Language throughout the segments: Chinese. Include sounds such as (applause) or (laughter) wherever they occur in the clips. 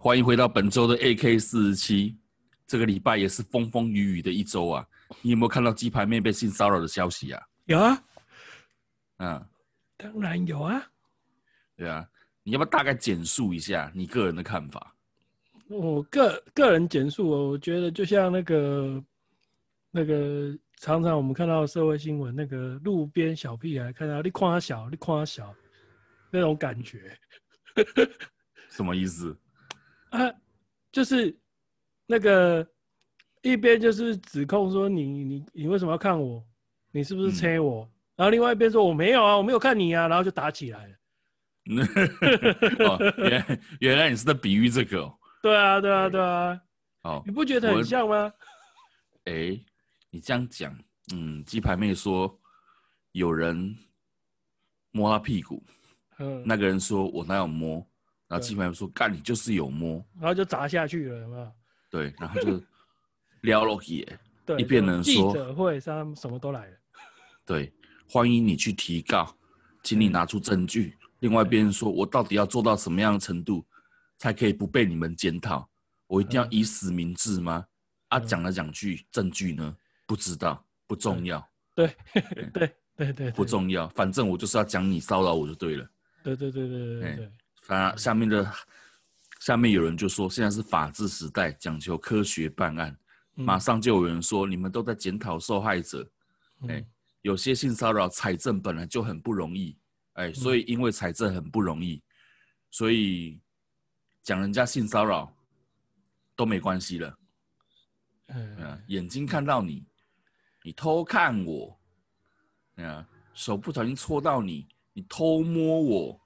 有，欢迎回到本周的 AK 四十七。这个礼拜也是风风雨雨的一周啊！你有没有看到鸡排妹被性骚扰的消息啊？有啊，嗯，当然有啊。对啊，你要不要大概简述一下你个人的看法？我个个人简述，我觉得就像那个那个常常我们看到社会新闻，那个路边小屁孩看到你夸小，你夸小那种感觉。(laughs) 什么意思？啊，(coughs) 就是那个一边就是指控说你你你为什么要看我？你是不是催我？嗯、然后另外一边说我没有啊，我没有看你啊，然后就打起来了。(laughs) 哦、原原来你是在比喻这个、哦？对啊，对啊，对啊。哦，你不觉得很像吗？哎，你这样讲，嗯，鸡排妹说有人摸她屁股。嗯，那个人说：“我哪有摸？”然后鸡排妹说：“干，你就是有摸。”然后就砸下去了，有没有？(laughs) 对，然后就撩了起。(laughs) 对，一边人说：“记者会上什么都来了。”对，欢迎你去提告，请你拿出证据。嗯、另外一边说：“我到底要做到什么样的程度，才可以不被你们检讨？我一定要以死明志吗？”嗯、啊，讲来讲去证据呢？不知道，不重要。(laughs) 对对对对对，不重要，反正我就是要讲你骚扰我就对了。对对对对对对，对，反而下面的下面有人就说，现在是法治时代，讲求科学办案。嗯、马上就有人说，你们都在检讨受害者。哎、嗯，有些性骚扰财政本来就很不容易，哎，所以因为财政很不容易，嗯、所以讲人家性骚扰都没关系了。嗯，眼睛看到你，你偷看我，嗯，手不小心戳到你。你偷摸我，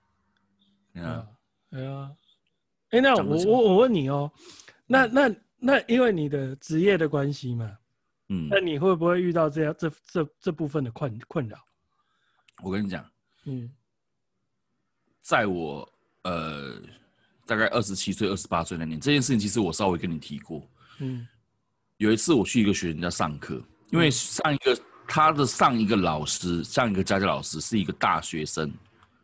啊，对啊，哎，那我我我问你哦，那那那因为你的职业的关系嘛，嗯，那你会不会遇到这样这这这部分的困困扰？我跟你讲，嗯，在我呃大概二十七岁、二十八岁那年，这件事情其实我稍微跟你提过，嗯，有一次我去一个学生家上课，因为上一个。他的上一个老师，上一个家教老师是一个大学生，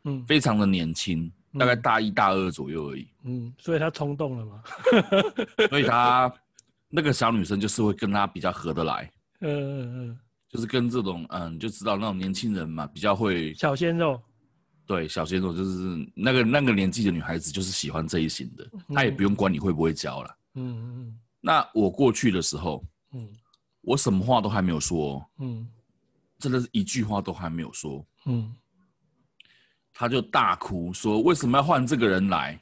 嗯，非常的年轻，大概大一、大二左右而已，嗯，所以他冲动了嘛，(laughs) 所以他那个小女生就是会跟他比较合得来，嗯嗯嗯，就是跟这种嗯，就知道那种年轻人嘛，比较会小鲜肉，对，小鲜肉就是那个那个年纪的女孩子就是喜欢这一型的，她也不用管你会不会教了，嗯嗯嗯，那我过去的时候，嗯。我什么话都还没有说，嗯，真的是一句话都还没有说，嗯，他就大哭说：“为什么要换这个人来？”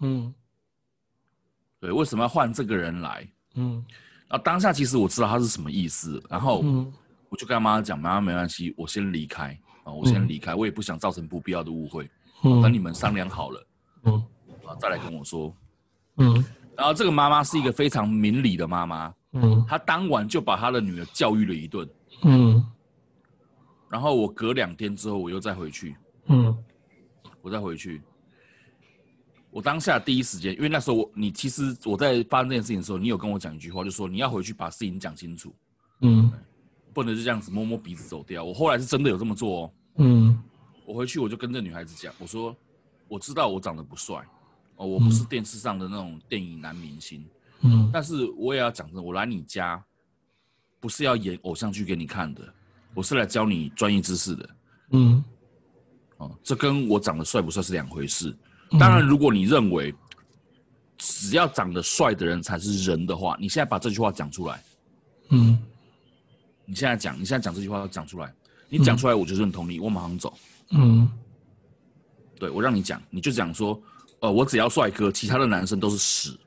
嗯，对，为什么要换这个人来？嗯，然后当下其实我知道他是什么意思，然后我就跟他妈妈讲：“妈妈，没关系，我先离开啊，我先离开，我也不想造成不必要的误会，等你们商量好了，嗯，啊，再来跟我说，嗯，然后这个妈妈是一个非常明理的妈妈。”嗯，她当晚就把她的女儿教育了一顿。嗯，然后我隔两天之后，我又再回去。嗯，我再回去。我当下第一时间，因为那时候我你其实我在发生这件事情的时候，你有跟我讲一句话，就说你要回去把事情讲清楚。嗯，不能就这样子摸摸鼻子走掉。我后来是真的有这么做哦。嗯，我回去我就跟这女孩子讲，我说我知道我长得不帅哦，我不是电视上的那种电影男明星。嗯，但是我也要讲真，我来你家，不是要演偶像剧给你看的，我是来教你专业知识的。嗯，哦，这跟我长得帅不帅是两回事。当然，如果你认为只要长得帅的人才是人的话，你现在把这句话讲出来。嗯，你现在讲，你现在讲这句话讲出来，你讲出来我就认同你，我马上走。嗯，对，我让你讲，你就讲说，呃，我只要帅哥，其他的男生都是屎。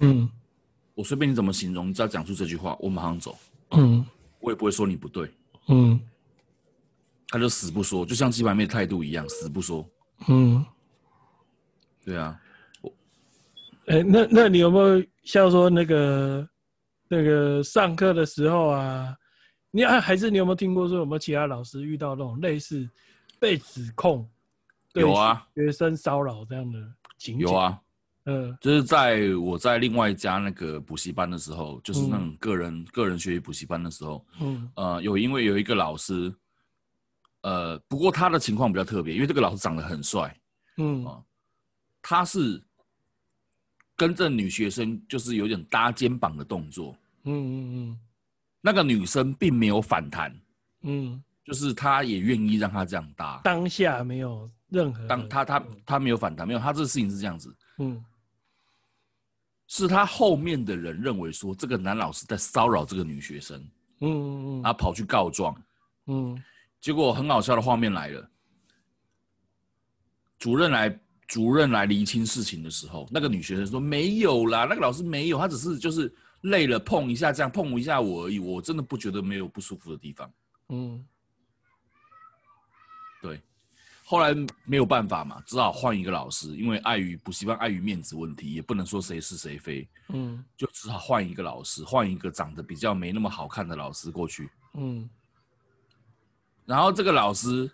嗯。我随便你怎么形容，你只要讲出这句话，我马上走。嗯，我也不会说你不对。嗯，他就死不说，就像鸡排妹的态度一样，死不说。嗯，对啊。我，哎、欸，那那你有没有像说那个那个上课的时候啊？你啊还是你有没有听过说有没有其他老师遇到那种类似被指控有啊学生骚扰这样的情景？有啊。嗯，就是在我在另外一家那个补习班的时候，就是那种个人、嗯、个人学习补习班的时候，嗯，呃，有因为有一个老师，呃，不过他的情况比较特别，因为这个老师长得很帅，嗯，啊，他是跟这女学生就是有点搭肩膀的动作。嗯嗯嗯，那个女生并没有反弹。嗯，就是他也愿意让他这样搭。当下没有任何，当他他他没有反弹，没有，他这个事情是这样子。嗯，是他后面的人认为说这个男老师在骚扰这个女学生。嗯嗯嗯，他跑去告状。嗯，结果很好笑的画面来了。主任来，主任来厘清事情的时候，那个女学生说没有啦，那个老师没有，她只是就是累了碰一下，这样碰一下我而已，我真的不觉得没有不舒服的地方。嗯，对，后来没有办法嘛，只好换一个老师，因为碍于补习班碍于面子问题，也不能说谁是谁非。嗯，就只好换一个老师，换一个长得比较没那么好看的老师过去。嗯，然后这个老师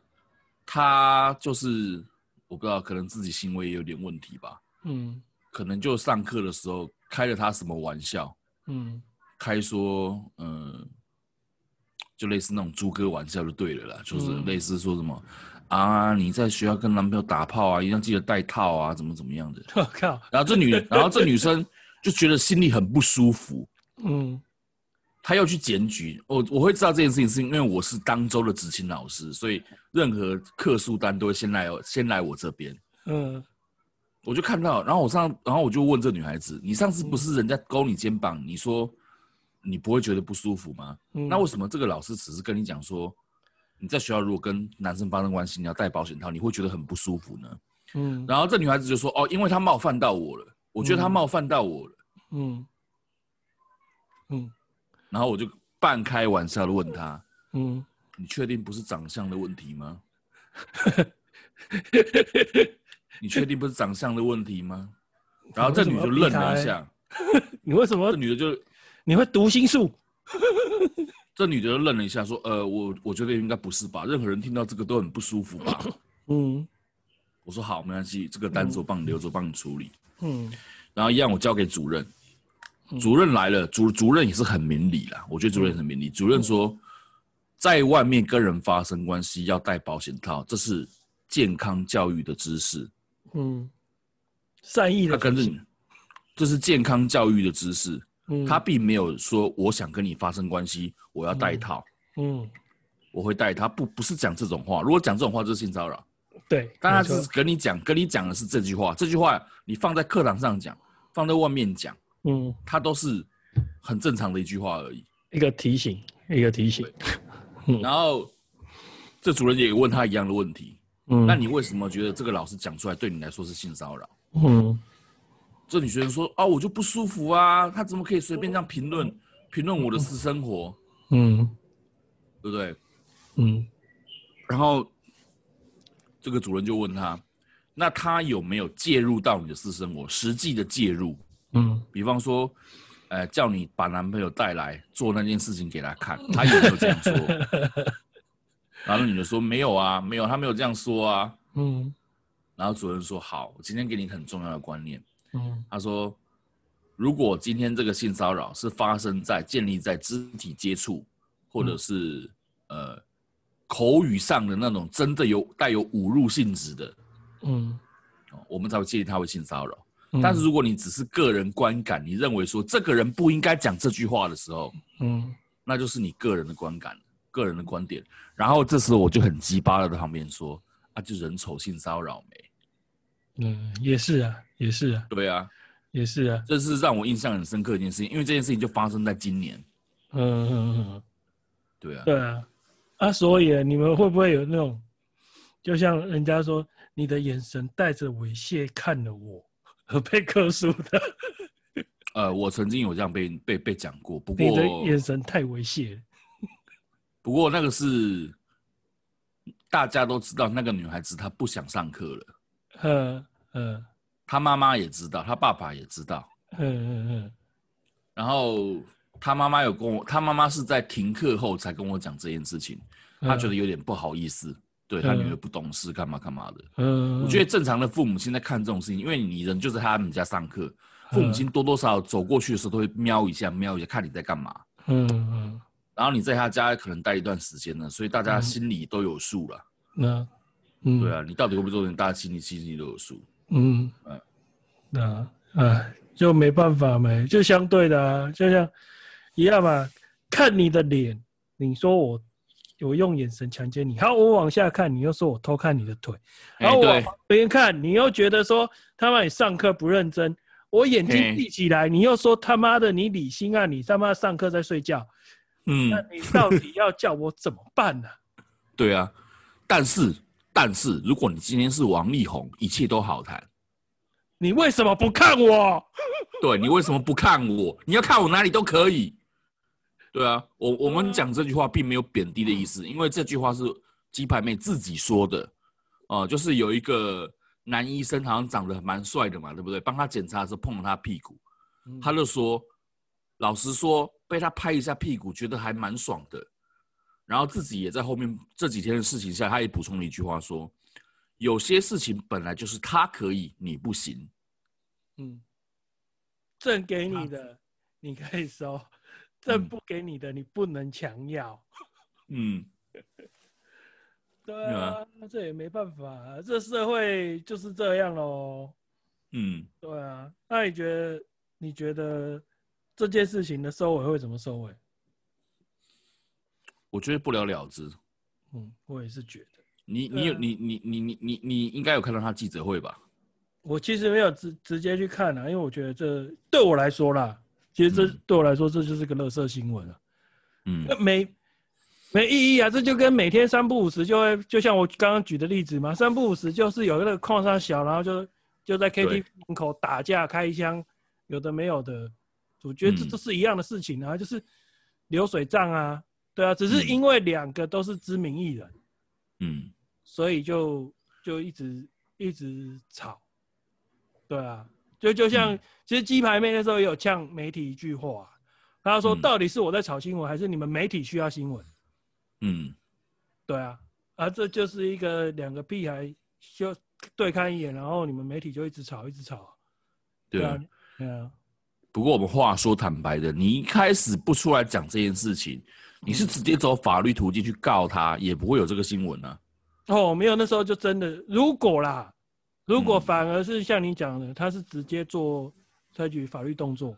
他就是。我不知道，可能自己行为也有点问题吧。嗯，可能就上课的时候开了他什么玩笑。嗯，开说，嗯、呃，就类似那种猪哥玩笑就对了啦，就是类似说什么、嗯、啊，你在学校跟男朋友打炮啊，一定要记得带套啊，怎么怎么样的。(laughs) 我靠！然后这女，然后这女生就觉得心里很不舒服。嗯。他要去检举我，我会知道这件事情，是因为我是当周的执勤老师，所以任何客诉单都会先来先来我这边。嗯，我就看到，然后我上，然后我就问这女孩子：“你上次不是人家勾你肩膀，你说你不会觉得不舒服吗？嗯，那为什么这个老师只是跟你讲说，你在学校如果跟男生发生关系，你要戴保险套，你会觉得很不舒服呢？”嗯，然后这女孩子就说：“哦，因为他冒犯到我了，我觉得他冒犯到我了。”嗯，嗯。然后我就半开玩笑的问他：“嗯，你确定不是长相的问题吗？(laughs) 你确定不是长相的问题吗？”然后这女的就愣了一下。(laughs) 你为什么？这女的就你会读心术？(laughs) 这女的就愣了一下，说：“呃，我我觉得应该不是吧？任何人听到这个都很不舒服吧？”嗯，我说：“好，没关系，这个单子我帮你留着，帮你处理。”嗯，然后一样我交给主任。主任来了，主主任也是很明理啦。我觉得主任很明理。主任说，在外面跟人发生关系要戴保险套，这是健康教育的知识。嗯，善意的。他跟着你，这是健康教育的知识。嗯，他并没有说我想跟你发生关系，我要戴套。嗯，我会戴他，不不是讲这种话。如果讲这种话，就是性骚扰。对，但他只是跟你讲，跟你讲的是这句话。这句话你放在课堂上讲，放在外面讲。嗯，他都是很正常的一句话而已，一个提醒，一个提醒。(laughs) 然后这主人也问他一样的问题，嗯，那你为什么觉得这个老师讲出来对你来说是性骚扰？嗯，这女学生说：“哦，我就不舒服啊，他怎么可以随便这样评论评论我的私生活？嗯，对不对？嗯。然后这个主人就问他，那他有没有介入到你的私生活？实际的介入？嗯，比方说，呃，叫你把男朋友带来做那件事情给他看，(laughs) 他有没有这样说？(laughs) 然后女的说没有啊，没有，他没有这样说啊。嗯，然后主任说好，我今天给你很重要的观念。嗯，他说，如果今天这个性骚扰是发生在建立在肢体接触，或者是、嗯、呃口语上的那种真的有带有侮辱性质的，嗯，我们才会建议他为性骚扰。但是如果你只是个人观感，你认为说这个人不应该讲这句话的时候，嗯，那就是你个人的观感、个人的观点。然后这时候我就很鸡巴的在旁边说：“啊，就人丑性骚扰没？”嗯，也是啊，也是啊，对啊，也是啊。这是让我印象很深刻的一件事情，因为这件事情就发生在今年。嗯嗯嗯，对啊，对啊。啊，所以你们会不会有那种，就像人家说，你的眼神带着猥亵看了我？和被克诉的，(laughs) 呃，我曾经有这样被被被讲过，不过你的眼神太猥亵。不过那个是大家都知道，那个女孩子她不想上课了。嗯嗯，她妈妈也知道，她爸爸也知道。嗯嗯嗯。然后她妈妈有跟我，她妈妈是在停课后才跟我讲这件事情，她觉得有点不好意思。对他女儿不懂事，干嘛干嘛的。嗯，我觉得正常的父母亲在看这种事情，因为你人就在他们家上课，父母亲多多少少走过去的时候都会瞄一下，瞄一下看你在干嘛。嗯嗯。然后你在他家可能待一段时间了，所以大家心里都有数了。那，嗯，对啊，你到底会不会做人，大家心里心里都有数。嗯，那啊，就没办法没，就相对的啊，就像一样嘛。看你的脸，你说我我用眼神强奸你，好，我往下看，你又说我偷看你的腿，然后我往旁边看，你又觉得说他妈你上课不认真，我眼睛闭起来，你又说他妈的你理性啊，你他妈上课在睡觉，嗯，那你到底要叫我怎么办呢？(laughs) 对啊，但是但是如果你今天是王力宏，一切都好谈。你为什么不看我？(laughs) 对，你为什么不看我？你要看我哪里都可以。对啊，我我们讲这句话并没有贬低的意思，因为这句话是鸡排妹自己说的，哦、呃，就是有一个男医生好像长得蛮帅的嘛，对不对？帮他检查的时候碰了他屁股，他就说，老实说，被他拍一下屁股，觉得还蛮爽的。然后自己也在后面这几天的事情下，他也补充了一句话说。有些事情本来就是他可以，你不行。嗯，朕给你的，啊、你可以收；朕不给你的，嗯、你不能强要。(laughs) 嗯，对啊，那、啊、这也没办法，这社会就是这样喽。嗯，对啊，那你觉得？你觉得这件事情的收尾会怎么收尾？我觉得不了了之。嗯，我也是觉得。你你有你你你你你你应该有看到他记者会吧？我其实没有直直接去看啊，因为我觉得这对我来说啦，其实这对我来说这就是个垃圾新闻了。嗯，那没没意义啊，这就跟每天三不五时就会，就像我刚刚举的例子嘛，三不五时就是有一个矿山小，然后就就在 KTV 门口打架开枪，有的没有的，我觉得这都是一样的事情啊，就是流水账啊，对啊，只是因为两个都是知名艺人，嗯。所以就就一直一直吵，对啊，就就像、嗯、其实鸡排妹那时候也有呛媒体一句话，他说到底是我在炒新闻，还是你们媒体需要新闻？嗯，对啊，啊这就是一个两个屁孩就对看一眼，然后你们媒体就一直吵一直吵，对啊，对啊。不过我们话说坦白的，你一开始不出来讲这件事情，你是直接走法律途径去告他，也不会有这个新闻啊。哦，没有，那时候就真的，如果啦，如果反而是像你讲的，他是直接做采取法律动作，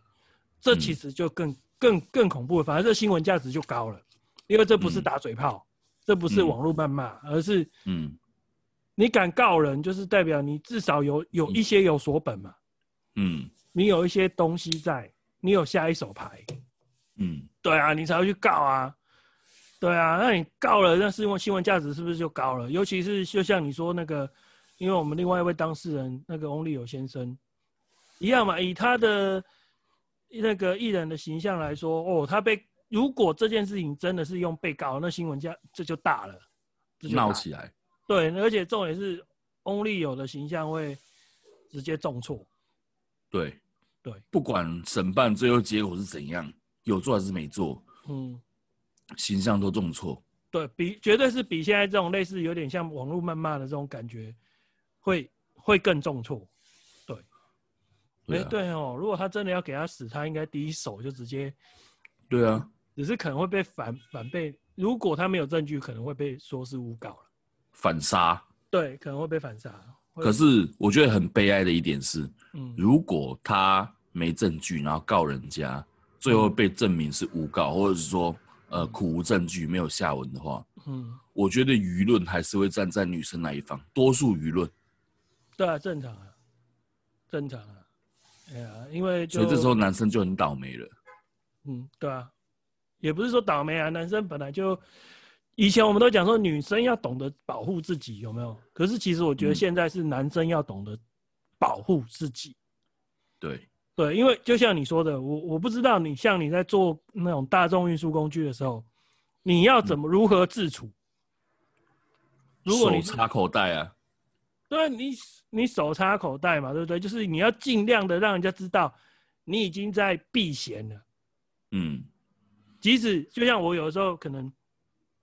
这其实就更更更恐怖了，反而这新闻价值就高了，因为这不是打嘴炮，这不是网络谩骂，而是嗯，你敢告人，就是代表你至少有有一些有所本嘛，嗯，你有一些东西在，你有下一手牌，嗯，对啊，你才会去告啊。对啊，那你告了，那新闻新闻价值是不是就高了？尤其是就像你说那个，因为我们另外一位当事人那个翁立友先生一样嘛，以他的那个艺人的形象来说，哦，他被如果这件事情真的是用被告，那新闻家这就大了，闹起来。对，而且重点是翁立友的形象会直接重挫。对对，不管审判最后结果是怎样，有做还是没做，嗯。形象都重挫，对比绝对是比现在这种类似有点像网络谩骂的这种感觉，会会更重挫。对，哎对，哦，如果他真的要给他死，他应该第一手就直接。对啊，只是可能会被反反被，如果他没有证据，可能会被说是诬告了，反杀。对，可能会被反杀。可是我觉得很悲哀的一点是，嗯，如果他没证据，然后告人家，最后被证明是诬告，或者是说。呃，苦无证据，没有下文的话，嗯，我觉得舆论还是会站在女生那一方，多数舆论。对啊，正常啊，正常啊，哎呀，因为所以这时候男生就很倒霉了。嗯，对啊，也不是说倒霉啊，男生本来就以前我们都讲说女生要懂得保护自己，有没有？可是其实我觉得现在是男生要懂得保护自己。嗯、对。对，因为就像你说的，我我不知道你像你在做那种大众运输工具的时候，你要怎么如何自处？如果你手插口袋啊，对，你你手插口袋嘛，对不对？就是你要尽量的让人家知道你已经在避嫌了。嗯，即使就像我有的时候可能，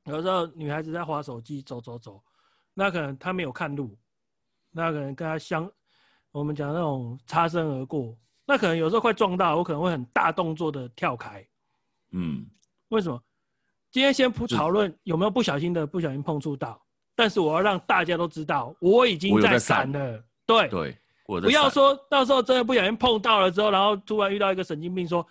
有时候女孩子在滑手机走走走，那可能她没有看路，那可能跟她相我们讲那种擦身而过。那可能有时候快撞到，我可能会很大动作的跳开。嗯，为什么？今天先不讨论有没有不小心的不小心碰触到，但是我要让大家都知道我已经在闪了。对对，不要说到时候真的不小心碰到了之后，然后突然遇到一个神经病说，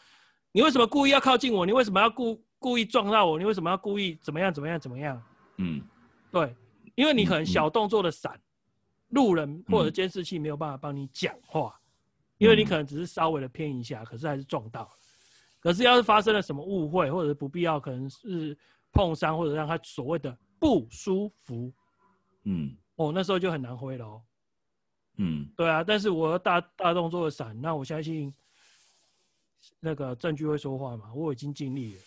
你为什么故意要靠近我？你为什么要故故意撞到我？你为什么要故意怎么样怎么样怎么样？嗯，对，因为你可能小动作的闪，嗯、路人或者监视器没有办法帮你讲话，嗯、因为你可能只是稍微的偏一下，可是还是撞到。可是要是发生了什么误会，或者是不必要，可能是碰伤或者让他所谓的不舒服，嗯，哦，那时候就很难挥了哦。嗯，对啊，但是我大大动作的闪，那我相信那个证据会说话嘛。我已经尽力了，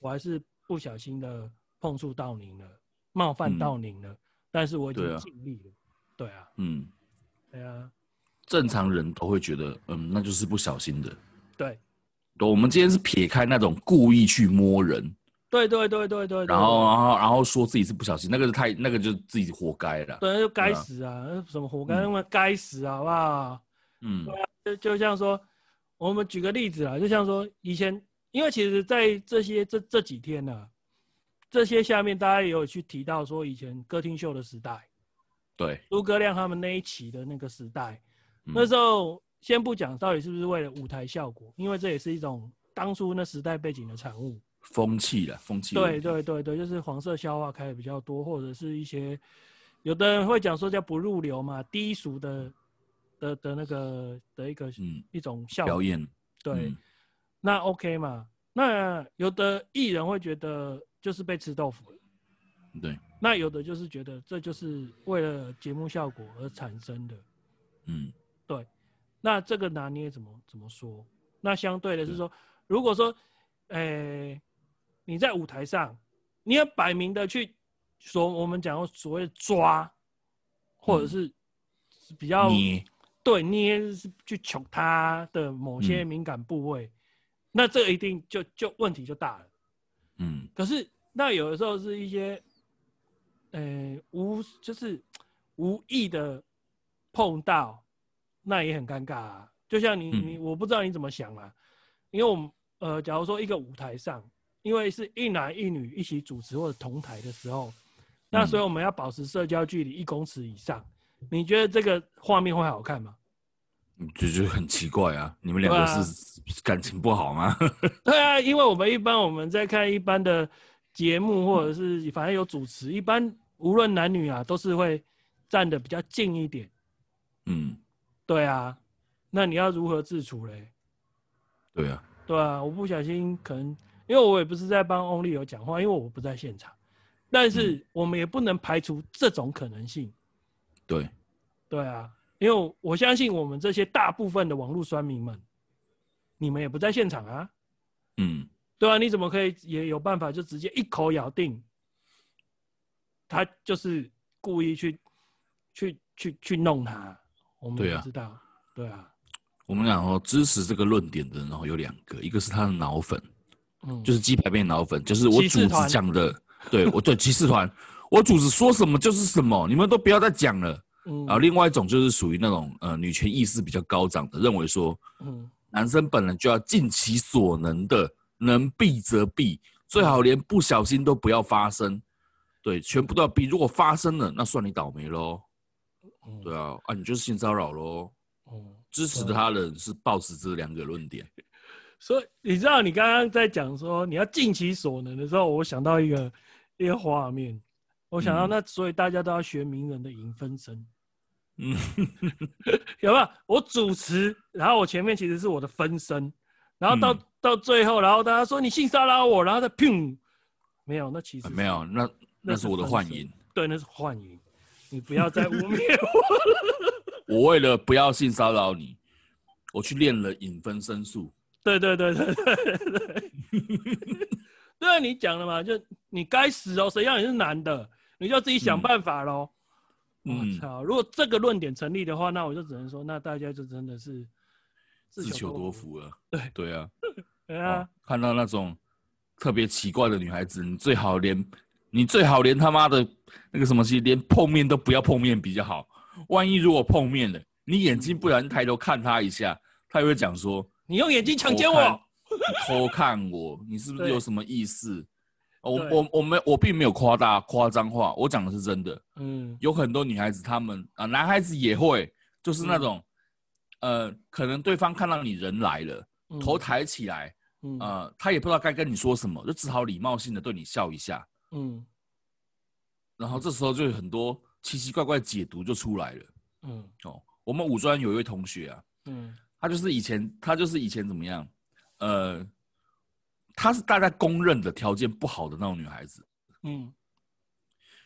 我还是不小心的碰触到您了，冒犯到您了，嗯、但是我已经尽力了。对啊，对啊，嗯，对啊，正常人都会觉得，嗯，那就是不小心的。对，我们今天是撇开那种故意去摸人。对对对对对，然后然后然后说自己是不小心，那个是太那个就自己活该了。对，就该死啊！啊什么活该？那么该死啊，好不好？嗯，就就像说，我们举个例子啊，就像说以前，因为其实，在这些这这几天呢、啊，这些下面大家也有去提到说，以前歌厅秀的时代，对，诸葛亮他们那一期的那个时代，嗯、那时候先不讲到底是不是为了舞台效果，因为这也是一种当初那时代背景的产物。风气了，风气。对对对对，就是黄色笑话开的比较多，或者是一些有的人会讲说叫不入流嘛，低俗的的的那个的一个、嗯、一种笑表演。对，嗯、那 OK 嘛？那有的艺人会觉得就是被吃豆腐了。对。那有的就是觉得这就是为了节目效果而产生的。嗯，对。那这个拿捏怎么怎么说？那相对的是说，如果说，诶、欸。你在舞台上，你要摆明的去说，我们讲所谓抓，或者是比较捏对捏是去求他的某些敏感部位，嗯、那这一定就就问题就大了。嗯，可是那有的时候是一些，呃，无就是无意的碰到，那也很尴尬啊。就像你你，我不知道你怎么想啊，因为我们呃，假如说一个舞台上。因为是一男一女一起主持或者同台的时候，那所以我们要保持社交距离一公尺以上。你觉得这个画面会好看吗？就觉得很奇怪啊！你们两个是感情不好吗？(laughs) 对啊，因为我们一般我们在看一般的节目，或者是反正有主持，一般无论男女啊，都是会站的比较近一点。嗯，对啊，那你要如何自处嘞？对啊，对啊，我不小心可能。因为我也不是在帮翁立友讲话，因为我不在现场，但是我们也不能排除这种可能性。对，对啊，因为我相信我们这些大部分的网络酸民们，你们也不在现场啊。嗯，对啊，你怎么可以也有办法就直接一口咬定，他就是故意去去去去弄他？我们不知道。对啊，对啊，我们讲说支持这个论点的，然后有两个，一个是他的脑粉。就是鸡排变脑粉，就是我主子讲的，对我对骑士团，我主子说什么就是什么，你们都不要再讲了。嗯，然后另外一种就是属于那种呃女权意识比较高涨的，认为说，嗯，男生本来就要尽其所能的，能避则避，最好连不小心都不要发生，对，全部都要避。如果发生了，那算你倒霉喽。对啊，啊，你就是性骚扰喽。支持他的人是抱持这两个论点。所以你知道，你刚刚在讲说你要尽其所能的时候，我想到一个一个画面，我想到那所以大家都要学名人的影分身，嗯，(laughs) 有没有？我主持，然后我前面其实是我的分身，然后到、嗯、到最后，然后大家说你性骚扰我，然后再砰，没有，那其实没有，那那是我的幻影，对，那是幻影，你不要再污蔑我。(laughs) 我为了不要性骚扰你，我去练了影分身术。对对对对对对，(laughs) 对啊，你讲了嘛，就你该死哦，谁让你是男的，你就自己想办法喽。我、嗯、操，如果这个论点成立的话，那我就只能说，那大家就真的是自求多福了。对对啊，(laughs) 对啊，看到那种特别奇怪的女孩子，你最好连你最好连他妈的那个什么西，连碰面都不要碰面比较好。万一如果碰面了，你眼睛不然抬头看她一下，她也会讲说。你用眼睛强奸我，偷看我，你是不是有什么意思？我我我没我并没有夸大夸张话，我讲的是真的。嗯，有很多女孩子，她们啊，男孩子也会，就是那种呃，可能对方看到你人来了，头抬起来，呃，他也不知道该跟你说什么，就只好礼貌性的对你笑一下，嗯，然后这时候就有很多奇奇怪怪解读就出来了，嗯，哦，我们五专有一位同学啊，嗯，他就是以前他就是以前怎么样，呃，她是大家公认的条件不好的那种女孩子，嗯。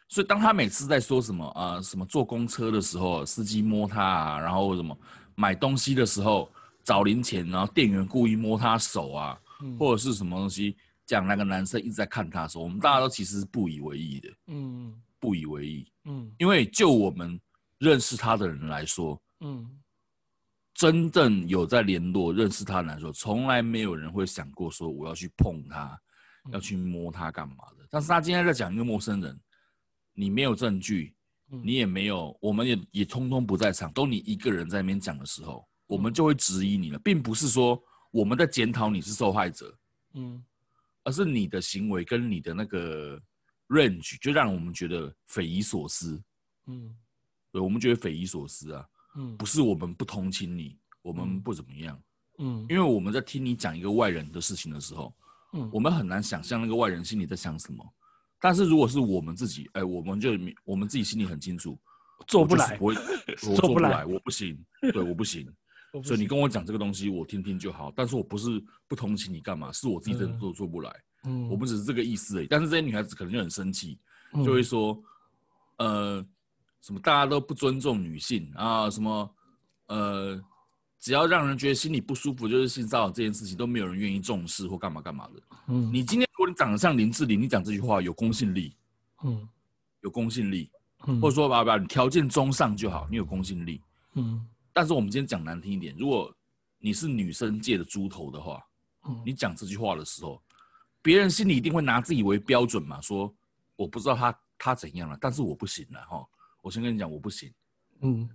所以，当她每次在说什么啊、呃，什么坐公车的时候，司机摸她啊，然后什么买东西的时候找零钱，然后店员故意摸她手啊，嗯、或者是什么东西，讲那个男生一直在看她的时候，我们大家都其实是不以为意的，嗯，不以为意，嗯，因为就我们认识他的人来说，嗯，真正有在联络认识他来说，从来没有人会想过说我要去碰他，要去摸他干嘛的。但是他今天在讲一个陌生人。你没有证据，你也没有，我们也也通通不在场，都你一个人在那边讲的时候，我们就会质疑你了，并不是说我们在检讨你是受害者，嗯，而是你的行为跟你的那个 range 就让我们觉得匪夷所思，嗯，对，我们觉得匪夷所思啊，嗯，不是我们不同情你，我们不怎么样，嗯，因为我们在听你讲一个外人的事情的时候，嗯，我们很难想象那个外人心里在想什么。但是如果是我们自己，哎、欸，我们就我们自己心里很清楚，做不来，我 (laughs) 我做不来，我不行，对，(laughs) 我不行。所以你跟我讲这个东西，我听听就好。但是我不是不同情你干嘛，是我自己真的做做不来。嗯，我们只是这个意思而已。但是这些女孩子可能就很生气，就会说，呃，什么大家都不尊重女性啊，什么呃。只要让人觉得心里不舒服，就是性骚扰这件事情都没有人愿意重视或干嘛干嘛的。嗯，你今天如果你长得像林志玲，你讲这句话有公信力，嗯，有公信力，嗯，或者说吧吧，你条件中上就好，你有公信力，嗯。但是我们今天讲难听一点，如果你是女生界的猪头的话，嗯，你讲这句话的时候，别人心里一定会拿自己为标准嘛，说我不知道他他怎样了，但是我不行了哈，我先跟你讲我不行，嗯。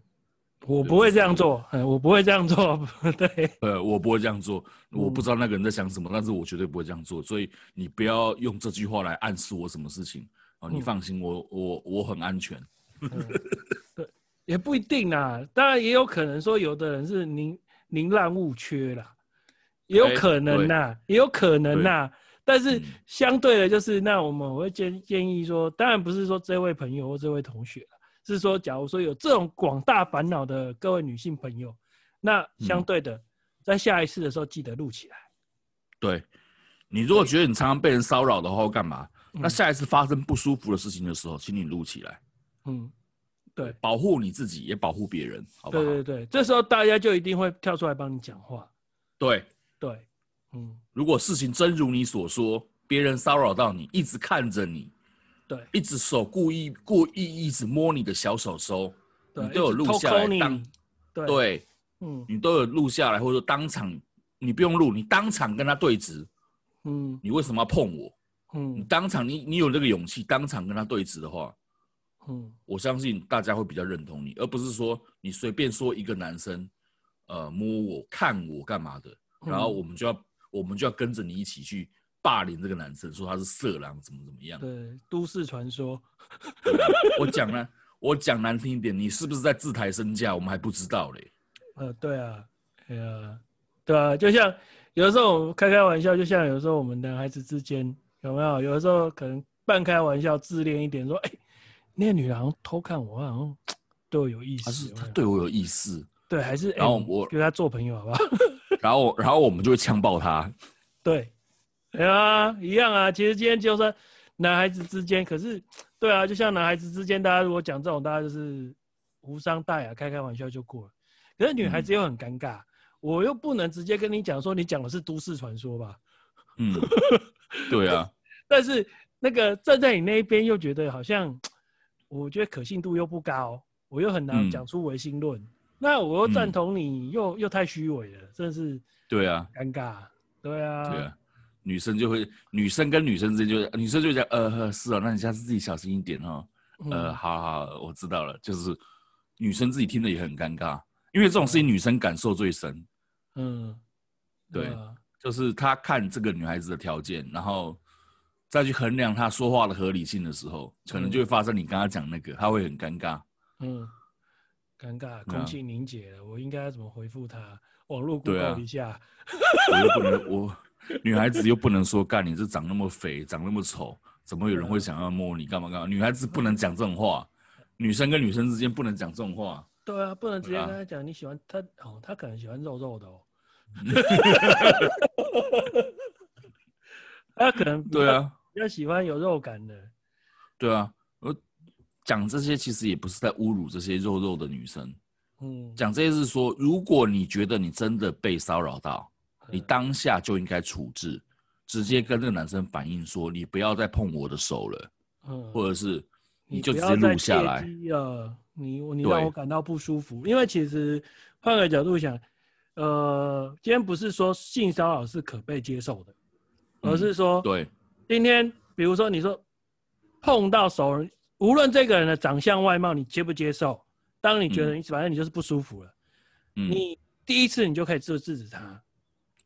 我不会这样做，我不会这样做，对，呃，我不会这样做，我不知道那个人在想什么，但是我绝对不会这样做，所以你不要用这句话来暗示我什么事情，啊，你放心，我我我很安全，对，也不一定啊，当然也有可能说有的人是宁宁滥勿缺啦，也有可能呐，也有可能呐，但是相对的，就是那我们我会建建议说，当然不是说这位朋友或这位同学。是说，假如说有这种广大烦恼的各位女性朋友，那相对的，在下一次的时候记得录起来。对，你如果觉得你常常被人骚扰的话，干嘛？那下一次发生不舒服的事情的时候，请你录起来。嗯，对，保护你自己，也保护别人，好不好？对对对，这时候大家就一定会跳出来帮你讲话。对对，嗯，如果事情真如你所说，别人骚扰到你，一直看着你。对，一直手故意故意一直摸你的小手手，你都有录下来。当对，对，嗯，你都有录下来，或者说当场，你不用录，你当场跟他对质，嗯，你为什么要碰我？嗯，你当场你你有这个勇气当场跟他对质的话，嗯，我相信大家会比较认同你，而不是说你随便说一个男生，呃，摸我看我干嘛的，然后我们就要我们就要跟着你一起去。霸凌这个男生，说他是色狼，怎么怎么样？对，都市传说。我讲呢，(laughs) 我讲难听一点，你是不是在自抬身价？我们还不知道嘞。呃，对啊，对啊，对啊，就像有的时候我们开开玩笑，就像有的时候我们男孩子之间有没有？有的时候可能半开玩笑，自恋一点，说：“哎、欸，那个女的好像偷看我，好像对我有意思。”他对我有意思。对，还是、欸、然后我跟他做朋友好不好？(laughs) 然后，然后我们就会呛爆他。对。对啊，一样啊。其实今天就算男孩子之间，可是，对啊，就像男孩子之间，大家如果讲这种，大家就是无伤大雅，开开玩笑就过了。可是女孩子又很尴尬，嗯、我又不能直接跟你讲说你讲的是都市传说吧？嗯，对啊。(laughs) 但是那个站在你那一边，又觉得好像，我觉得可信度又不高，我又很难讲出唯心论。嗯、那我又赞同你，又、嗯、又太虚伪了，真的是。对啊。尴尬。对啊。对啊。女生就会，女生跟女生之间就，女生就讲，呃，是啊，那你下次自己小心一点哦。嗯、呃，好好，我知道了。就是女生自己听的也很尴尬，因为这种事情女生感受最深。嗯，对，啊、就是她看这个女孩子的条件，然后再去衡量她说话的合理性的时候，可能就会发生你刚刚讲那个，她会很尴尬。嗯，尴尬，空气凝结了，我应该怎么回复他？网络 Google 一下，(laughs) 我又不能，我女孩子又不能说干你这长那么肥，长那么丑，怎么有人会想要摸你？干嘛干嘛？女孩子不能讲这种话，女生跟女生之间不能讲这种话。对啊，不能直接跟他讲你喜欢他哦，他可能喜欢肉肉的哦。(laughs) 他可能对啊，比较喜欢有肉感的。对啊，我讲这些其实也不是在侮辱这些肉肉的女生。嗯，讲这些是说，如果你觉得你真的被骚扰到，你当下就应该处置，直接跟这个男生反映说，你不要再碰我的手了，嗯，或者是你就直接录下来。你你让我感到不舒服，因为其实换个角度想，呃，今天不是说性骚扰是可被接受的，而是说，对，今天比如说你说碰到熟人，无论这个人的长相外貌你接不接受，当你觉得你反正你就是不舒服了，嗯，你第一次你就可以制制止他，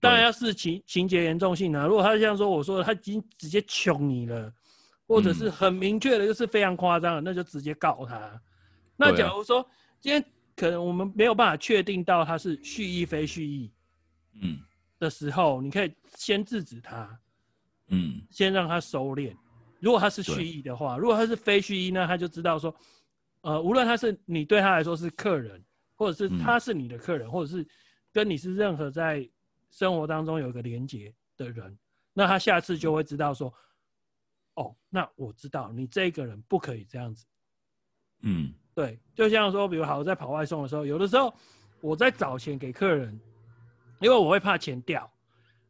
当然要视情情节严重性啊。如果他像说我说的他已经直接穷你了，或者是很明确的就是非常夸张的，那就直接告他。那假如说今天可能我们没有办法确定到他是蓄意非蓄意，嗯，的时候，你可以先制止他，嗯，先让他收敛。如果他是蓄意的话，如果他是非蓄意，那他就知道说，呃，无论他是你对他来说是客人，或者是他是你的客人，或者是跟你是任何在生活当中有一个连接的人，那他下次就会知道说，哦，那我知道你这个人不可以这样子，嗯。对，就像说，比如好我在跑外送的时候，有的时候我在找钱给客人，因为我会怕钱掉，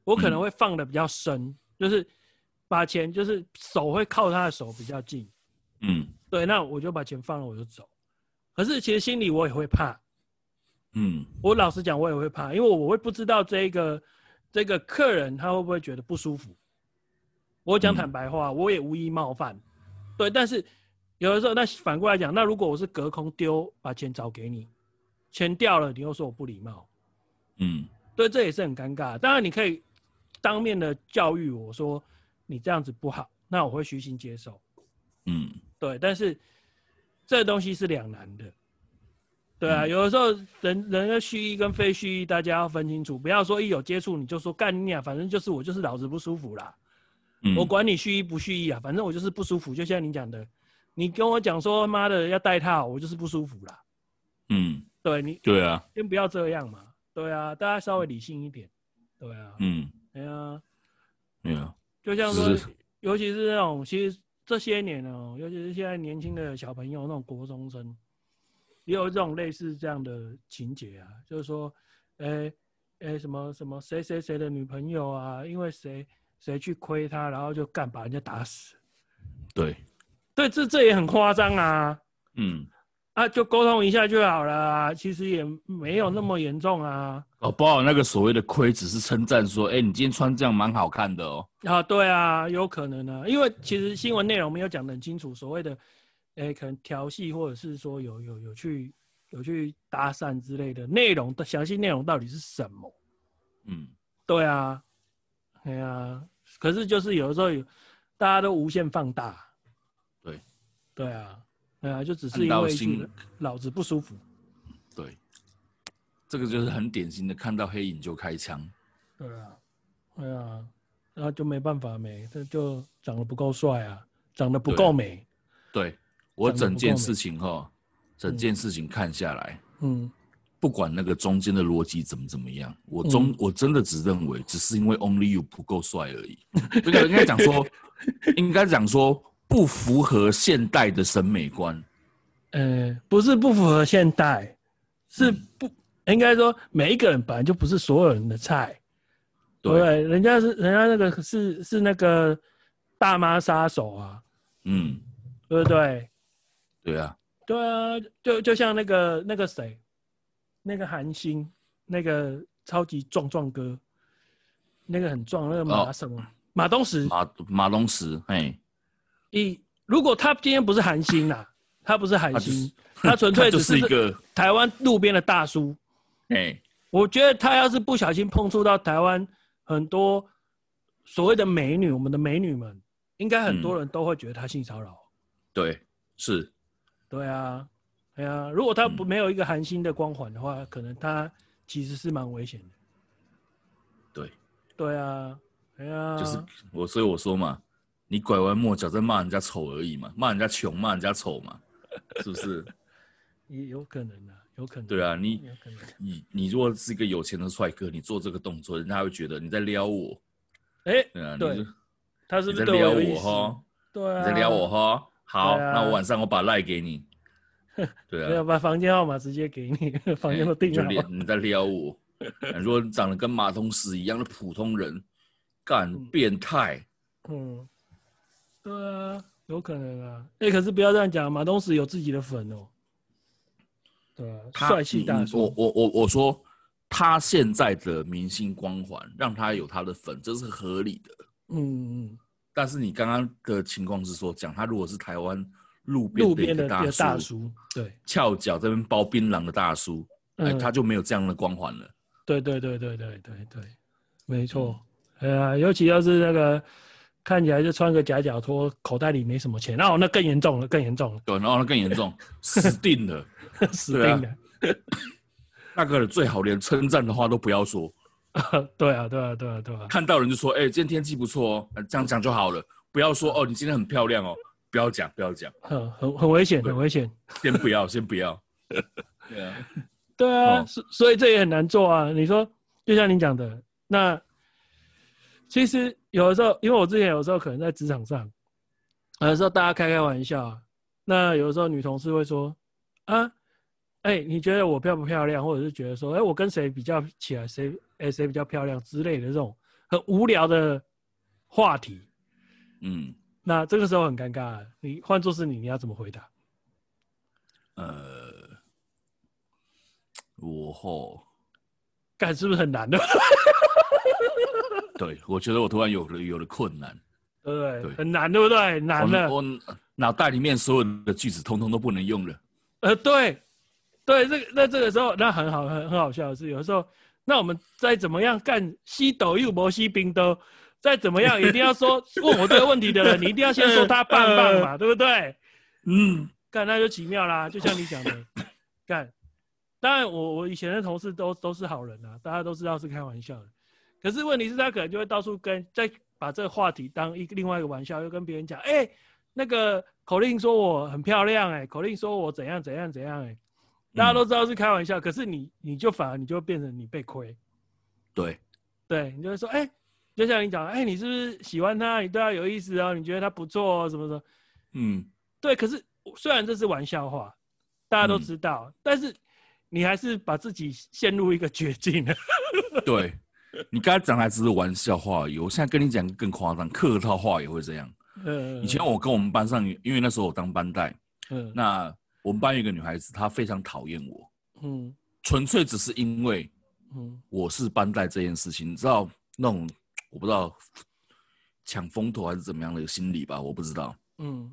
我可能会放的比较深，嗯、就是把钱就是手会靠他的手比较近，嗯，对，那我就把钱放了我就走。可是其实心里我也会怕，嗯，我老实讲我也会怕，因为我会不知道这个这个客人他会不会觉得不舒服。我讲坦白话，嗯、我也无意冒犯，对，但是。有的时候，那反过来讲，那如果我是隔空丢把钱找给你，钱掉了，你又说我不礼貌，嗯，对，这也是很尴尬。当然，你可以当面的教育我说你这样子不好，那我会虚心接受，嗯，对。但是这东西是两难的，对啊。嗯、有的时候人人的蓄意跟非蓄意，大家要分清楚，不要说一有接触你就说干你啊，反正就是我就是脑子不舒服啦，嗯、我管你蓄意不蓄意啊，反正我就是不舒服，就像你讲的。你跟我讲说妈的要戴套，我就是不舒服啦。嗯，对你对啊，先不要这样嘛。对啊，大家稍微理性一点。对啊，嗯，对啊，对啊，就像说，是尤其是那种，其实这些年哦、喔，尤其是现在年轻的小朋友，那种国中生，也有这种类似这样的情节啊，就是说，诶、欸、哎、欸，什么什么谁谁谁的女朋友啊，因为谁谁去亏他，然后就干把人家打死。对。对，这这也很夸张啊。嗯，啊，就沟通一下就好了啊，其实也没有那么严重啊。哦，不好，那个所谓的亏只是称赞说，哎，你今天穿这样蛮好看的哦。啊，对啊，有可能啊，因为其实新闻内容没有讲得很清楚，所谓的，哎，可能调戏或者是说有有有去有去搭讪之类的内容的详细内容到底是什么？嗯，对啊，对啊，可是就是有的时候有大家都无限放大。对对啊，对啊，就只是因为脑子不舒服。对，这个就是很典型的，看到黑影就开枪。对啊，对啊，然后就没办法没，他就长得不够帅啊，长得不够美。对我整件事情哈，整件事情看下来，嗯，不管那个中间的逻辑怎么怎么样，我中、嗯、我真的只认为，只是因为 Only You 不够帅而已。应该应该讲说，应该讲说。(laughs) 不符合现代的审美观，呃，不是不符合现代，是不、嗯、应该说每一个人本来就不是所有人的菜，对，对，人家是人家那个是是那个大妈杀手啊，嗯，对不对？对啊，对啊，就就像那个那个谁，那个韩星，那个超级壮壮哥，那个很壮，那个马什么、哦、马东石，马马东石，嘿。一如果他今天不是韩星呐，他不是韩星，他纯粹 (laughs) 只是一个台湾路边的大叔。哎，我觉得他要是不小心碰触到台湾很多所谓的美女，我们的美女们，应该很多人都会觉得他性骚扰。对，是，对啊，对啊，如果他不没有一个寒星的光环的话，嗯、可能他其实是蛮危险的。对，对啊，哎呀，就是我，所以我说嘛，你拐弯抹角在骂人家丑而已嘛，骂人家穷，骂人家丑嘛，是不是？(laughs) 也有可能啊，有可能。对啊，你你你如果是一个有钱的帅哥，你做这个动作，人家会觉得你在撩我。哎、欸，对啊，对你他是，不是在撩我哈？对啊，你在撩我哈？好，啊、那我晚上我把赖给你。对啊，(laughs) 没有把房间号码直接给你，(laughs) 房间都定了。欸、你在撩我？(laughs) 如果长得跟马东石一样的普通人，干变态。嗯，对啊，有可能啊。哎、欸，可是不要这样讲，马东石有自己的粉哦。对啊，帅气大叔。我我我我说，他现在的明星光环让他有他的粉，这是合理的。嗯嗯。但是你刚刚的情况是说，讲他如果是台湾。路边的一个大叔，大叔对，翘脚这边包槟榔的大叔，哎、嗯，他就没有这样的光环了。对对对对对对对，没错。哎、嗯、呀，尤其要是那个看起来就穿个夹脚拖，口袋里没什么钱，那、哦、那更严重了，更严重了。对，然后那更严重，(laughs) 死定了，死定了。(coughs) 那个最好连称赞的话都不要说。(laughs) 对啊，对啊，对啊，对啊。看到人就说：“哎、欸，今天天气不错哦。”这样讲就好了，不要说：“哦，你今天很漂亮哦。”不要讲，不要讲，(laughs) 很很很危险，很危险。(laughs) 先不要，先不要。对啊，对啊，所、哦、所以这也很难做啊。你说，就像你讲的，那其实有的时候，因为我之前有时候可能在职场上，有的时候大家开开玩笑啊，那有的时候女同事会说：“啊，哎、欸，你觉得我漂不漂亮？”或者是觉得说：“哎、欸，我跟谁比较起来，谁哎谁比较漂亮之类的这种很无聊的话题。”嗯。那这个时候很尴尬，你换作是你，你要怎么回答？呃，我后，干是不是很难的？(laughs) 对，我觉得我突然有了有了困难，对不对？对，很难，对不对？难的，我脑袋里面所有的句子通通都不能用了。呃，对，对，这个那这个时候那很好，很很好笑的是，有的时候那我们再怎么样干西斗又磨西冰都。再怎么样，一定要说问我这个问题的人，你一定要先说他棒棒嘛，(laughs) 对不对？嗯，干那就奇妙啦，就像你讲的，干。当然，我我以前的同事都都是好人啊，大家都知道是开玩笑的。可是问题是，他可能就会到处跟再把这个话题当一个另外一个玩笑，又跟别人讲，哎、欸，那个口令说我很漂亮、欸，哎，口令说我怎样怎样怎样、欸，哎，大家都知道是开玩笑，可是你你就反而你就变成你被亏。对，对你就会说，哎、欸。就像你讲，哎、欸，你是不是喜欢他？你对他有意思哦？你觉得他不错哦？什么什么？嗯，对。可是虽然这是玩笑话，大家都知道，嗯、但是你还是把自己陷入一个绝境了。对，你刚才讲还只是玩笑话而已，我现在跟你讲更夸张，客套话也会这样。嗯。以前我跟我们班上，因为那时候我当班带，嗯，那我们班有一个女孩子，她非常讨厌我，嗯，纯粹只是因为，嗯，我是班带这件事情，你知道那种。我不知道抢风头还是怎么样的一个心理吧，我不知道。嗯，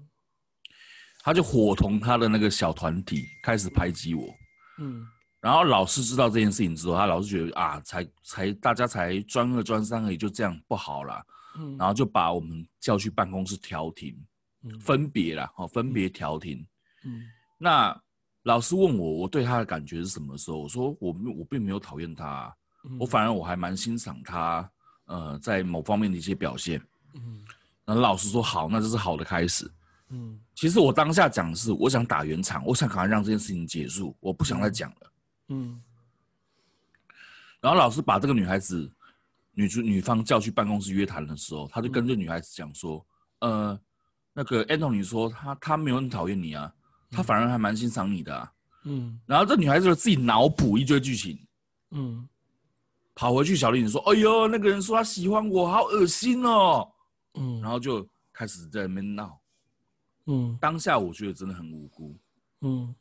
他就伙同她的那个小团体开始排挤我。嗯，然后老师知道这件事情之后，他老是觉得啊，才才大家才专二专三而已，就这样不好啦。嗯，然后就把我们叫去办公室调停，嗯，分别啦，哦，分别调停。嗯，那老师问我我对他的感觉是什么时候，我说我我并没有讨厌他，我反而我还蛮欣赏他。呃，在某方面的一些表现，嗯，然后老师说好，那这是好的开始，嗯，其实我当下讲的是，我想打圆场，我想赶快让这件事情结束，我不想再讲了，嗯，然后老师把这个女孩子，女主女方叫去办公室约谈的时候，他就跟这女孩子讲说，嗯、呃，那个 Anthony 说他他没有很讨厌你啊，他反而还蛮欣赏你的、啊，嗯，然后这女孩子就自己脑补一堆剧情，嗯。跑回去，小丽你说：“哎呦，那个人说他喜欢我，好恶心哦。”嗯，然后就开始在那边闹。嗯，当下我觉得真的很无辜。嗯，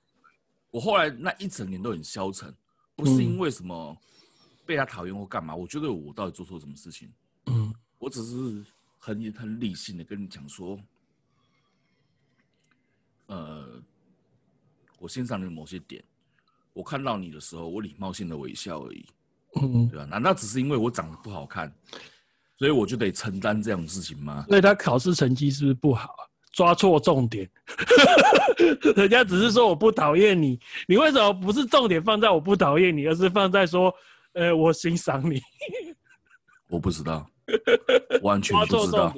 我后来那一整年都很消沉，不是因为什么被他讨厌或干嘛。我觉得我到底做错什么事情？嗯，我只是很很理性的跟你讲说，呃，我欣赏你的某些点，我看到你的时候，我礼貌性的微笑而已。嗯，对啊，难道只是因为我长得不好看，所以我就得承担这样的事情吗？所以他考试成绩是不是不好？抓错重点，(laughs) 人家只是说我不讨厌你，你为什么不是重点放在我不讨厌你，而是放在说，呃，我欣赏你？(laughs) 我不知道，完全不知道，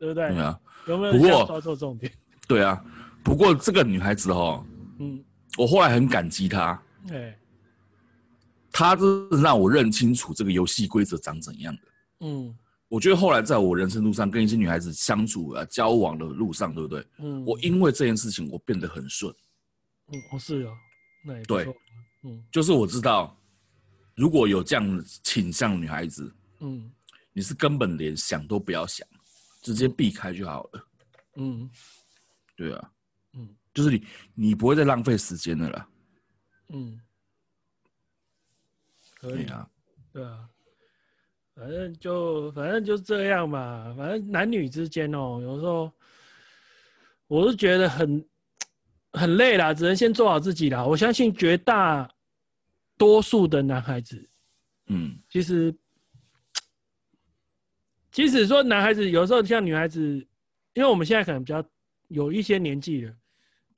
对不对？对啊，有没有抓错重点？(laughs) 对啊，不过这个女孩子哈，嗯，我后来很感激她，哎，她真是让我认清楚这个游戏规则长怎样的，嗯。我觉得后来在我人生路上跟一些女孩子相处啊、交往的路上，对不对？嗯，我因为这件事情我变得很顺。嗯，哦是啊，那也对，嗯，就是我知道，如果有这样倾向的女孩子，嗯，你是根本连想都不要想，直接避开就好了。嗯，对啊，嗯，就是你你不会再浪费时间的啦。嗯，可以啊，对啊。反正就反正就这样嘛，反正男女之间哦，有时候我是觉得很很累啦，只能先做好自己啦。我相信绝大多数的男孩子，嗯，其实即使说男孩子有时候像女孩子，因为我们现在可能比较有一些年纪了，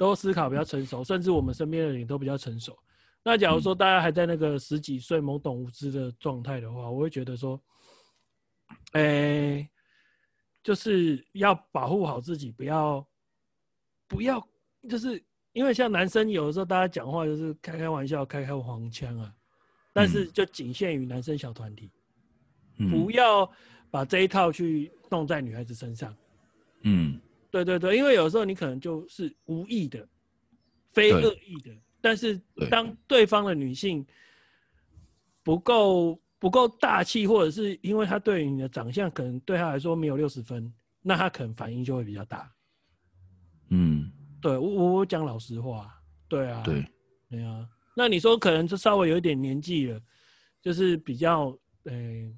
都思考比较成熟，甚至我们身边的人都比较成熟。那假如说大家还在那个十几岁懵懂无知的状态的话，我会觉得说。哎、欸，就是要保护好自己，不要不要，就是因为像男生有的时候大家讲话就是开开玩笑、开开黄腔啊，但是就仅限于男生小团体，嗯，不要把这一套去弄在女孩子身上。嗯，对对对，因为有时候你可能就是无意的、非恶意的，但是当对方的女性不够。不够大气，或者是因为她对你的长相可能对她来说没有六十分，那她可能反应就会比较大。嗯，对我我讲老实话，对啊，对，对啊。那你说可能就稍微有一点年纪了，就是比较，呃、欸，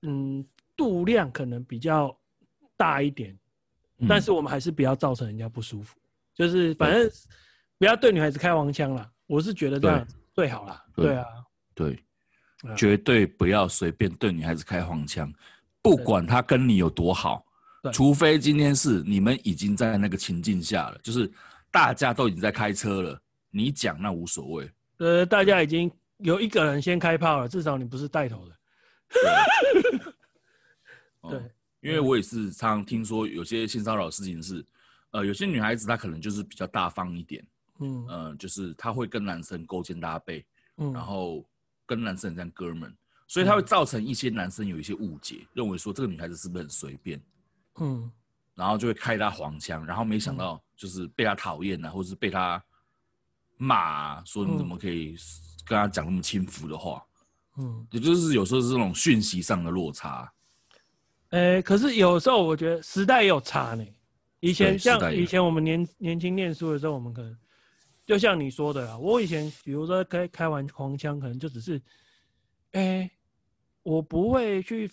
嗯，度量可能比较大一点，嗯，但是我们还是不要造成人家不舒服，就是反正不要对女孩子开黄腔啦。我是觉得这样最好啦，对，对啊。对，绝对不要随便对女孩子开黄腔，不管她跟你有多好，除非今天是你们已经在那个情境下了，就是大家都已经在开车了，你讲那无所谓。呃，大家已经有一个人先开炮了，至少你不是带头的。对，(laughs) 对，因为我也是常常听说有些性骚扰的事情是，呃，有些女孩子她可能就是比较大方一点，嗯，呃，就是她会跟男生勾肩搭背，嗯，然后。跟男生很像哥们，所以她会。造成一些男生有一些误解，嗯，认为说这个女孩子是不是很随便，嗯，然后就会开她黄腔，然后没想到就是被她讨厌啊，或者是被她骂啊，说你怎么可以跟她讲那么轻浮的话，嗯，也就是有时候是这种讯息上的落差。欸，可是有时候我觉得时代也有差呢。以前像以前我们年年轻念书的时候，我们可能。就像你说的啦，我以前比如说开开完黄腔，可能就只是，哎、欸，我不会去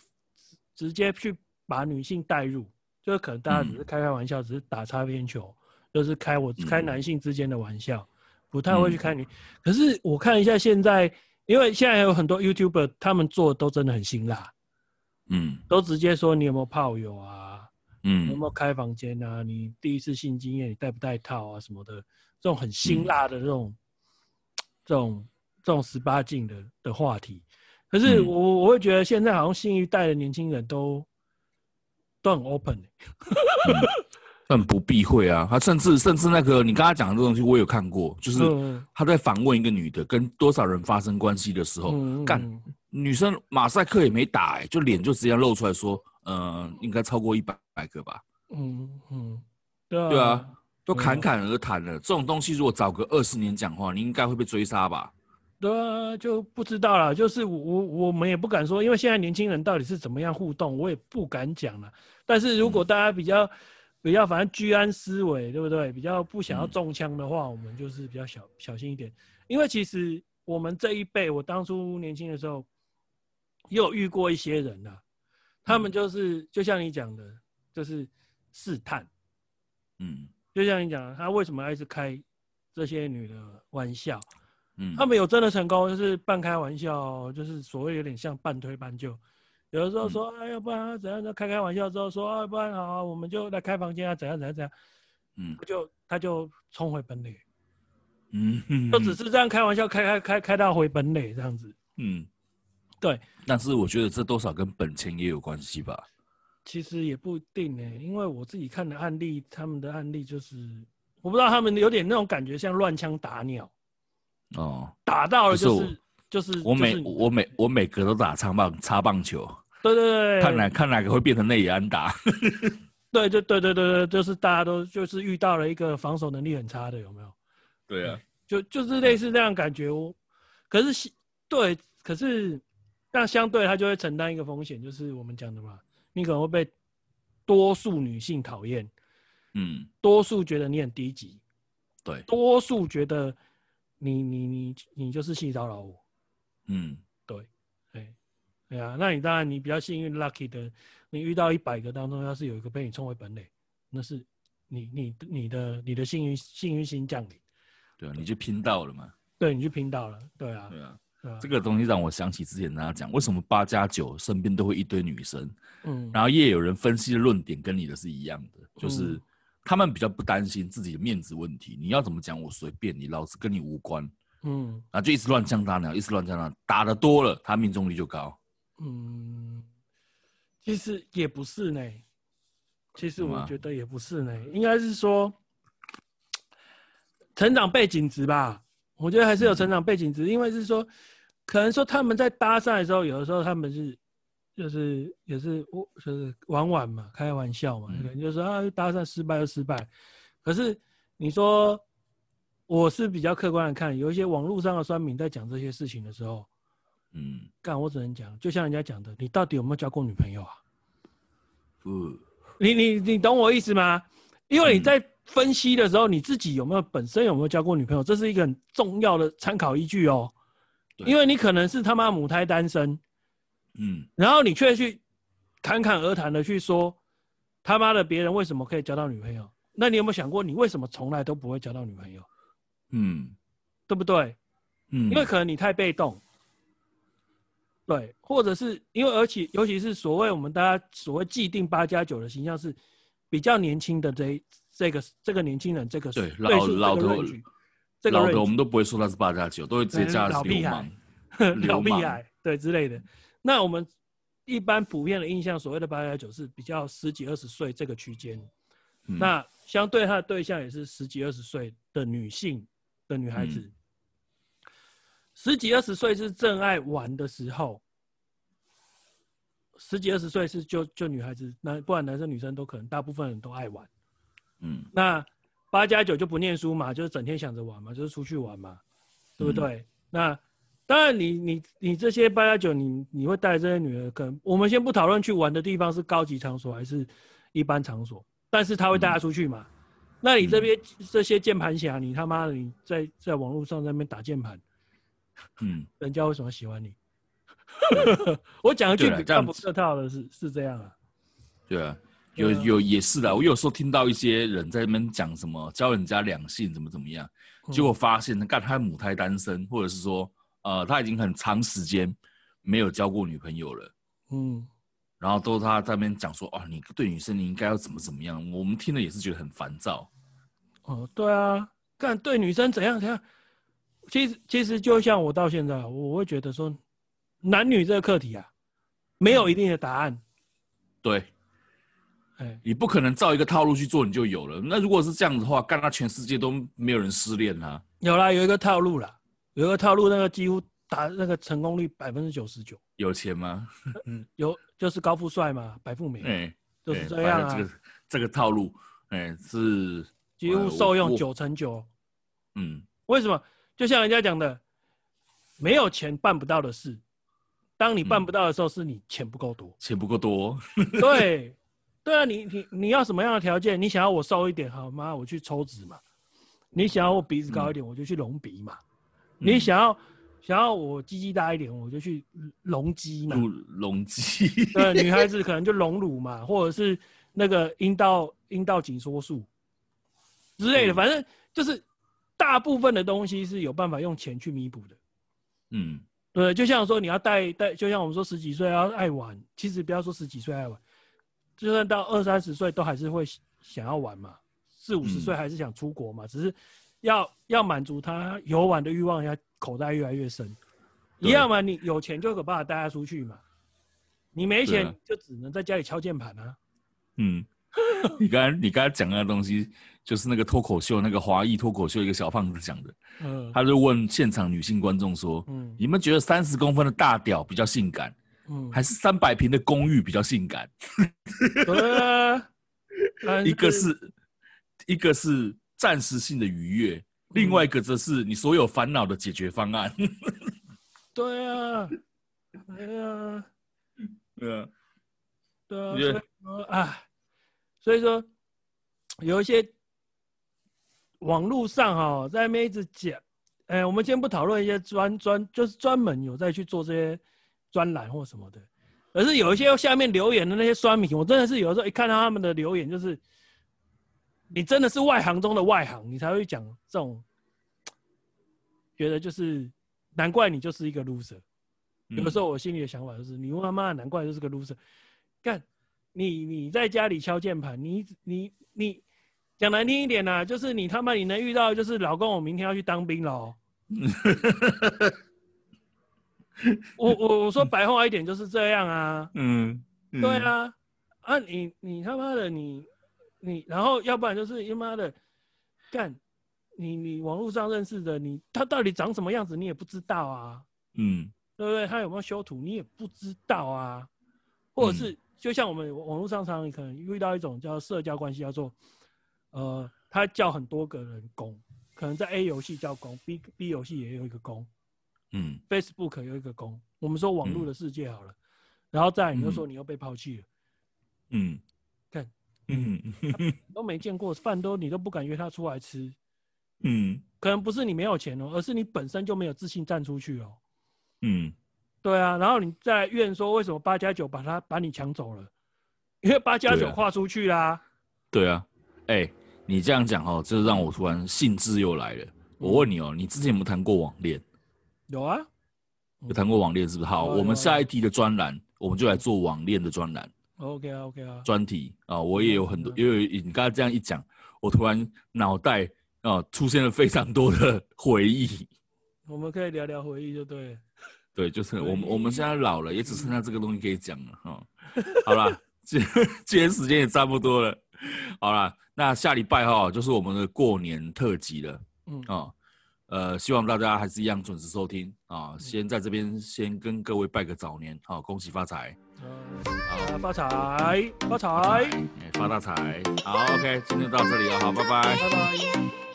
直接去把女性带入，就是可能大家只是开开玩笑，嗯、只是打擦边球，就是开我开男性之间的玩笑，不太会去开女、嗯。可是我看一下现在，因为现在有很多 YouTuber，他们做的都真的很辛辣，嗯，都直接说你有没有炮友啊，嗯，有没有开房间啊，你第一次性经验你带不带套啊？什么的。这种很辛辣的这种、嗯、这种这种十八禁的的话题，可是我、嗯、我会觉得现在好像新一代的年轻人都都很 open，、欸。(laughs) 嗯、很不避讳啊。他甚至甚至那个你刚才讲的这东西，我有看过，就是他在访问一个女的跟多少人发生关系的时候，干、嗯、女生马赛克也没打、欸，就脸就直接露出来说，嗯、呃，应该超过一百个吧。嗯嗯，对啊。对啊都侃侃而谈了，这种东西如果早个二十年讲话，你应该会被追杀吧？对啊，就不知道了。就是我我我们也不敢说，因为现在年轻人到底是怎么样互动，我也不敢讲了。但是如果大家比较、嗯、比较反正居安思危，对不对？比较不想要中枪的话、嗯，我们就是比较小小心一点。因为其实我们这一辈，我当初年轻的时候，也有遇过一些人啊，他们就是、嗯、就像你讲的，就是试探，嗯。就像你讲，他为什么要一直开这些女的玩笑？嗯，他们有真的成功，就是半开玩笑，就是所谓有点像半推半就，有的时候说，哎，要不然怎样？怎样开开玩笑之后说，啊，不然好，我们就来开房间啊，怎样怎样怎样。嗯，就他就冲回本垒。嗯，就只是这样开玩笑，开开开开到回本垒这样子。嗯，对。但是我觉得这多少跟本钱也有关系吧。其实也不一定呢，因为我自己看的案例，他们的案例就是，我不知道他们有点那种感觉，像乱枪打鸟。哦，打到了就是就是我每我每我每个都打长棒擦棒球。对对对，看哪看哪个会变成内野安打。(laughs) 对对对对对对，就是大家都就是遇到了一个防守能力很差的，有没有？对啊，就就是类似这样感觉哦。可是对，可是那相对他就会承担一个风险，就是我们讲的嘛，你可能会被多数女性讨厌，嗯，多数觉得你很低级，对，多数觉得。你你你你就是性骚扰我，嗯，对，哎，对啊，那你当然你比较幸运，lucky 的，你遇到一百个当中，要是有一个被你冲回本垒，那是你你你的你的幸运幸运星降临，对啊，你就拼到了嘛，对，你就拼到了，对啊，对啊，这个东西让我想起之前跟他讲，为什么八加九身边都会一堆女生，嗯，然后也有人分析的论点跟你的是一样的，就是。嗯他们比较不担心自己的面子问题，你要怎么讲我随便你，老子跟你无关。嗯，然后就一直乱枪打鸟，一直乱枪打，打的多了，他命中率就高。嗯，其实也不是呢，其实我觉得也不是呢，嗯、应该是说成长背景值吧。我觉得还是有成长背景值，嗯、因为是说，可能说他们在搭讪的时候，有的时候他们是。就是也是我就是玩玩嘛，开玩笑嘛，可能就是说啊，搭讪失败就失败。可是你说我是比较客观的看，有一些网络上的酸民在讲这些事情的时候，嗯，干我只能讲，就像人家讲的，你到底有没有交过女朋友啊？不，你你你懂我意思吗？因为你在分析的时候，你自己有没有本身有没有交过女朋友，这是一个很重要的参考依据哦。因为你可能是他妈母胎单身。嗯，然后你却去侃侃而谈的去说他妈的别人为什么可以交到女朋友？那你有没有想过，你为什么从来都不会交到女朋友？嗯，对不对？嗯，因为可能你太被动，对，或者是因为而且尤其是所谓我们大家所谓既定八加九的形象是比较年轻的这这个这个年轻人这个对老老头这个老头我们都不会说他是八加九，都会直接叫他是流氓、老屁孩 (laughs) 对之类的。那我们一般普遍的印象，所谓的八加九是比较十几二十岁这个区间，嗯、那相对他的对象也是十几二十岁的女性的女孩子，嗯、十几二十岁是正爱玩的时候，十几二十岁是就就女孩子，那不管男生女生都可能，大部分人都爱玩，嗯，那八加九就不念书嘛，就是整天想着玩嘛，就是出去玩嘛，对不对？嗯、那当然你，你你你这些八加九，你你会带这些女儿，可能我们先不讨论去玩的地方是高级场所还是一般场所，但是他会带她出去嘛？嗯、那你这边、嗯、这些键盘侠，你他妈的你在在网络上在那边打键盘，嗯，(laughs) 人家为什么喜欢你？嗯、(laughs) 我讲一句比较不客套的是是这样啊，对啊，有有也是的，我有时候听到一些人在那边讲什么教人家两性怎么怎么样，结果发现干他母胎单身，或者是说。呃，他已经很长时间没有交过女朋友了，嗯，然后都他在那边讲说，哦，你对女生你应该要怎么怎么样，我们听了也是觉得很烦躁。哦，对啊，干对女生怎样怎样，其实其实就像我到现在，我会觉得说，男女这个课题啊，没有一定的答案。嗯、对，哎，你不可能照一个套路去做你就有了。那如果是这样子的话，干到全世界都没有人失恋啊？有啦，有一个套路啦。有一个套路，那个几乎打那个成功率百分之九十九。有钱吗？嗯，有，就是高富帅嘛，白富美。哎、欸，就是这样啊。这个这个套路，哎、欸，是几乎受用九成九。嗯，为什么？就像人家讲的，没有钱办不到的事，当你办不到的时候，是你钱不够多。钱不够多。(laughs) 对，对啊，你你你要什么样的条件？你想要我瘦一点，好吗？我去抽脂嘛。你想要我鼻子高一点，嗯、我就去隆鼻嘛。你想要、嗯、想要我鸡鸡大一点，我就去隆鸡嘛。隆鸡。对，女孩子可能就隆乳嘛，或者是那个阴道阴道紧缩术之类的，反正就是大部分的东西是有办法用钱去弥补的。嗯，对，就像说你要带带，就像我们说十几岁要爱玩，其实不要说十几岁爱玩，就算到二三十岁都还是会想要玩嘛，四五十岁还是想出国嘛，嗯、只是要要满足他游玩的欲望，要口袋越来越深，一样嘛，你有钱就有办法带他出去嘛，你没钱就只能在家里敲键盘啊。嗯，(laughs) 你刚才你刚才讲的东西。就是那个脱口秀，那个华裔脱口秀一个小胖子讲的，嗯，他就问现场女性观众说，嗯，你们觉得三十公分的大屌比较性感，嗯，还是三百平的公寓比较性感？对啊，(laughs) 一个是，一个是暂时性的愉悦，另外一个则是你所有烦恼的解决方案。(laughs) 对啊，对啊，对啊，对啊，啊，所以说有一些。网络上哈，在那边一直讲，哎，我们先不讨论一些专专，就是专门有在去做这些专栏或什么的，而是有一些下面留言的那些酸民，我真的是有时候一看到他们的留言，就是你真的是外行中的外行，你才会讲这种，觉得就是难怪你就是一个 loser。有的时候我心里的想法就是，你他妈难怪就是个 loser，干，你你在家里敲键盘，你你你。讲难听一点呐、啊，就是你他妈你能遇到，就是老公，我明天要去当兵了。(laughs) (laughs) 我我我说白话一点就是这样啊。嗯，嗯对啊，啊你你他妈的你你，然后要不然就是他妈的干，你你网络上认识的你，他到底长什么样子你也不知道啊。嗯，对不对？他有没有修图你也不知道啊。或者是就像我们网络上常可能遇到一种叫社交关系，叫做。呃，他叫很多个人攻，可能在 A 游戏叫攻，B B 游戏也有一个攻，嗯，Facebook 有一个攻。我们说网络的世界好了，嗯、然后再来你就说你又被抛弃了，嗯，看，嗯，(laughs) 都没见过饭都你都不敢约他出来吃，嗯，可能不是你没有钱哦，而是你本身就没有自信站出去哦，嗯，对啊，然后你再怨说为什么八加九把他把你抢走了，因为八加九跨出去啦，对啊。哎、欸，你这样讲哦，就让我突然兴致又来了。我问你哦，你之前有没有谈过网恋？有啊，有谈过网恋是不是？好，我们下一题的专栏，我们就来做网恋的专栏。OK 啊，OK 啊。专题啊，我也有很多，因为你刚才这样一讲，我突然脑袋啊出现了非常多的回忆。我们可以聊聊回忆，就对。对，就是我们我们现在老了，也只剩下这个东西可以讲了哈。好了，今 (laughs) 今天时间也差不多了。好啦，那下礼拜哈就是我们的过年特辑了，嗯啊、哦，呃，希望大家还是一样准时收听啊、哦。先在这边先跟各位拜个早年，好、哦，恭喜发财，好，发财发财，发大财。好，OK，今天就到这里了，好，拜拜，拜拜。